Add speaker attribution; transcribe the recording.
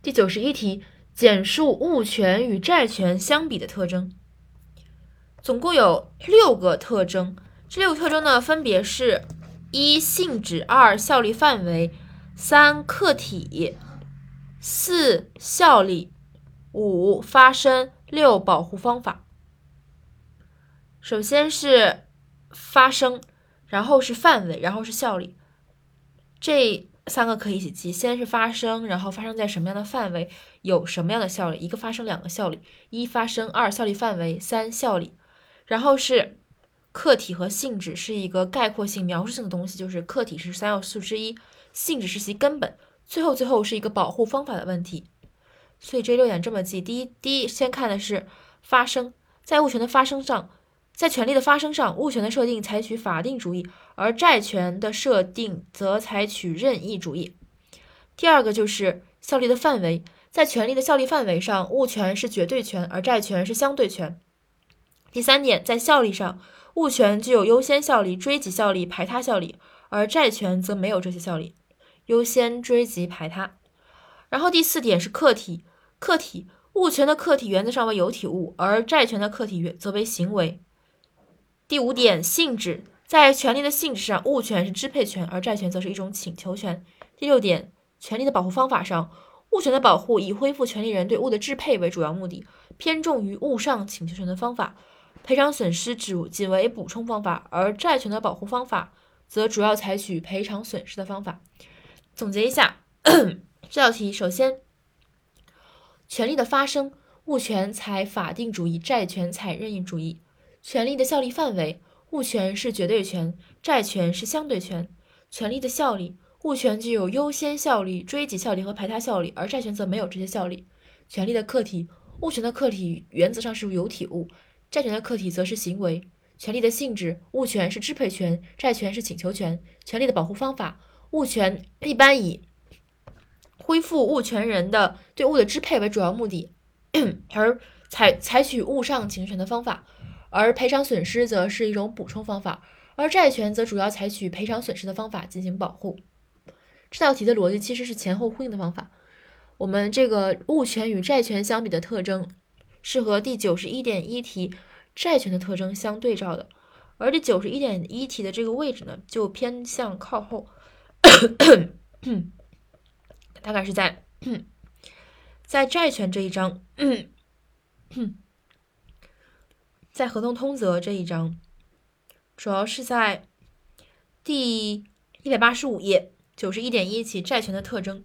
Speaker 1: 第九十一题，简述物权与债权相比的特征。总共有六个特征，这六个特征呢，分别是：一、性质；二、效力范围；三、客体；四、效力；五、发生；六、保护方法。首先是发生，然后是范围，然后是效力。这三个可以一起记，先是发生，然后发生在什么样的范围，有什么样的效力？一个发生，两个效力。一发生，二效力范围，三效力。然后是客体和性质，是一个概括性、描述性的东西，就是客体是三要素之一，性质是其根本。最后，最后是一个保护方法的问题。所以这六点这么记：第一，第一先看的是发生，在物权的发生上。在权利的发生上，物权的设定采取法定主义，而债权的设定则采取任意主义。第二个就是效力的范围，在权利的效力范围上，物权是绝对权，而债权是相对权。第三点，在效力上，物权具有优先效力、追及效力、排他效力，而债权则没有这些效力，优先、追及、排他。然后第四点是客体，客体物权的客体原则上为有体物，而债权的客体则为行为。第五点，性质在权利的性质上，物权是支配权，而债权则是一种请求权。第六点，权利的保护方法上，物权的保护以恢复权利人对物的支配为主要目的，偏重于物上请求权的方法，赔偿损失只仅为补充方法，而债权的保护方法则主要采取赔偿损失的方法。总结一下 这道题，首先，权利的发生，物权采法定主义，债权采任意主义。权利的效力范围，物权是绝对权，债权是相对权。权利的效力，物权具有优先效力、追及效力和排他效力，而债权则没有这些效力。权利的客体，物权的客体原则上是有体物，债权的客体则是行为。权利的性质，物权是支配权，债权是请求权。权利的保护方法，物权一般以恢复物权人的对物的支配为主要目的，而采采取物上请求权的方法。而赔偿损失则是一种补充方法，而债权则主要采取赔偿损失的方法进行保护。这道题的逻辑其实是前后呼应的方法。我们这个物权与债权相比的特征，是和第九十一点一题债权的特征相对照的，而第九十一点一题的这个位置呢，就偏向靠后，大概是在 在债权这一章。在合同通则这一章，主要是在第一百八十五页九十一点一起债权的特征。